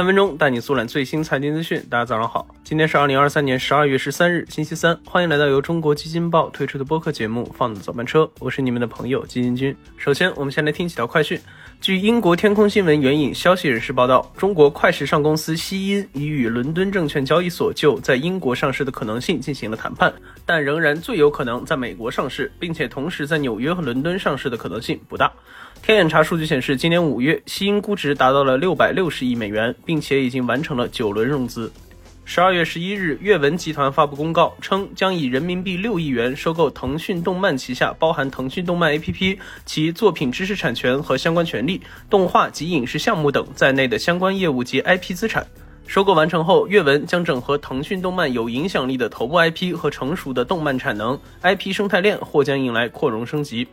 三分钟带你速览最新财经资讯。大家早上好，今天是二零二三年十二月十三日，星期三。欢迎来到由中国基金报推出的播客节目《放的早班车》，我是你们的朋友基金君。首先，我们先来听几条快讯。据英国天空新闻援引消息人士报道，中国快时尚公司西音已与伦敦证券交易所就在英国上市的可能性进行了谈判，但仍然最有可能在美国上市，并且同时在纽约和伦敦上市的可能性不大。天眼查数据显示，今年五月，西音估值达到了六百六十亿美元，并且已经完成了九轮融资。十二月十一日，阅文集团发布公告称，将以人民币六亿元收购腾讯动漫旗下包含腾讯动漫 APP、其作品知识产权和相关权利、动画及影视项目等在内的相关业务及 IP 资产。收购完成后，阅文将整合腾讯动漫有影响力的头部 IP 和成熟的动漫产能，IP 生态链或将迎来扩容升级。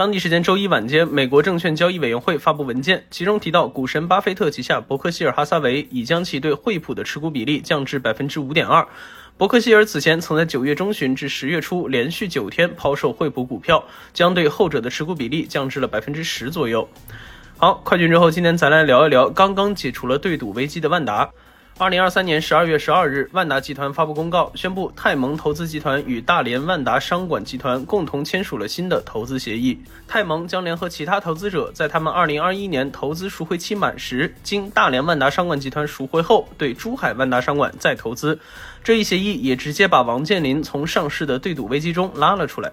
当地时间周一晚间，美国证券交易委员会发布文件，其中提到，股神巴菲特旗下伯克希尔哈撒韦已将其对惠普的持股比例降至百分之五点二。伯克希尔此前曾在九月中旬至十月初连续九天抛售惠普股票，将对后者的持股比例降至了百分之十左右。好，快讯之后，今天咱来聊一聊刚刚解除了对赌危机的万达。二零二三年十二月十二日，万达集团发布公告，宣布泰蒙投资集团与大连万达商管集团共同签署了新的投资协议。泰蒙将联合其他投资者，在他们二零二一年投资赎回期满时，经大连万达商管集团赎回后，对珠海万达商管再投资。这一协议也直接把王健林从上市的对赌危机中拉了出来。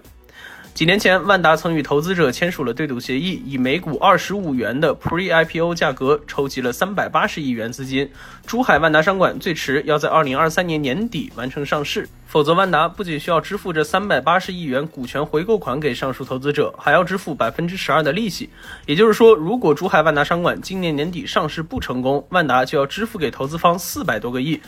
几年前，万达曾与投资者签署了对赌协议，以每股二十五元的 Pre-IPO 价格筹集了三百八十亿元资金。珠海万达商管最迟要在二零二三年年底完成上市，否则万达不仅需要支付这三百八十亿元股权回购款给上述投资者，还要支付百分之十二的利息。也就是说，如果珠海万达商管今年年底上市不成功，万达就要支付给投资方四百多个亿。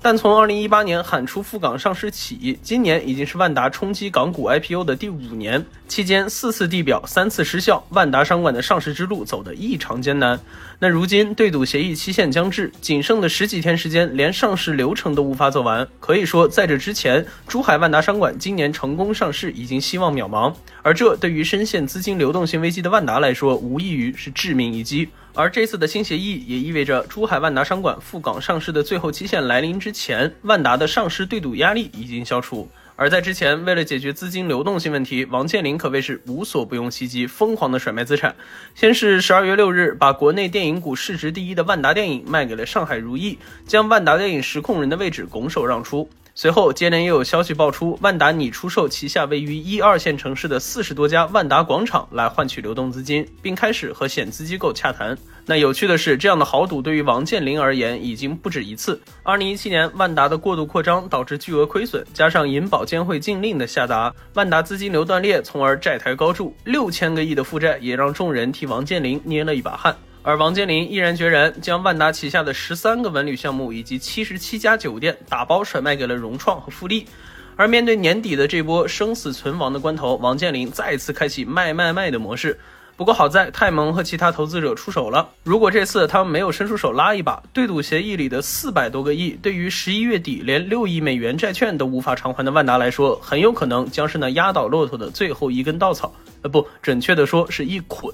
但从2018年喊出赴港上市起，今年已经是万达冲击港股 IPO 的第五年，期间四次地表，三次失效，万达商管的上市之路走得异常艰难。那如今对赌协议期限将至，仅剩的十几天时间，连上市流程都无法走完，可以说在这之前，珠海万达商管今年成功上市已经希望渺茫。而这对于深陷资金流动性危机的万达来说，无异于是致命一击。而这次的新协议也意味着珠海万达商管赴港上市的最后期限来临之之前，万达的上市对赌压力已经消除。而在之前，为了解决资金流动性问题，王健林可谓是无所不用其极，疯狂的甩卖资产。先是十二月六日，把国内电影股市值第一的万达电影卖给了上海如意，将万达电影实控人的位置拱手让出。随后，接连又有消息爆出，万达拟出售旗下位于一二线城市的四十多家万达广场来换取流动资金，并开始和险资机构洽谈。那有趣的是，这样的豪赌对于王健林而言已经不止一次。二零一七年，万达的过度扩张导致巨额亏损，加上银保监会禁令的下达，万达资金流断裂，从而债台高筑，六千个亿的负债也让众人替王健林捏了一把汗。而王健林毅然决然将万达旗下的十三个文旅项目以及七十七家酒店打包甩卖给了融创和富力。而面对年底的这波生死存亡的关头，王健林再次开启卖卖卖的模式。不过好在泰蒙和其他投资者出手了。如果这次他们没有伸出手拉一把，对赌协议里的四百多个亿，对于十一月底连六亿美元债券都无法偿还的万达来说，很有可能将是那压倒骆驼的最后一根稻草。呃，不准确的说是一捆。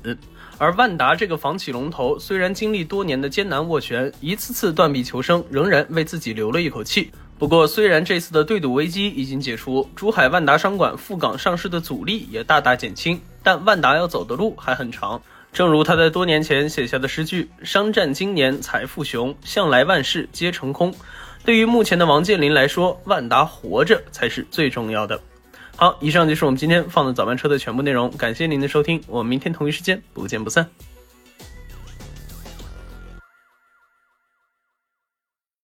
而万达这个房企龙头，虽然经历多年的艰难斡旋，一次次断臂求生，仍然为自己留了一口气。不过，虽然这次的对赌危机已经解除，珠海万达商管赴港上市的阻力也大大减轻，但万达要走的路还很长。正如他在多年前写下的诗句：“商战今年财富雄，向来万事皆成空。”对于目前的王健林来说，万达活着才是最重要的。好，以上就是我们今天放的早班车的全部内容，感谢您的收听，我们明天同一时间不见不散。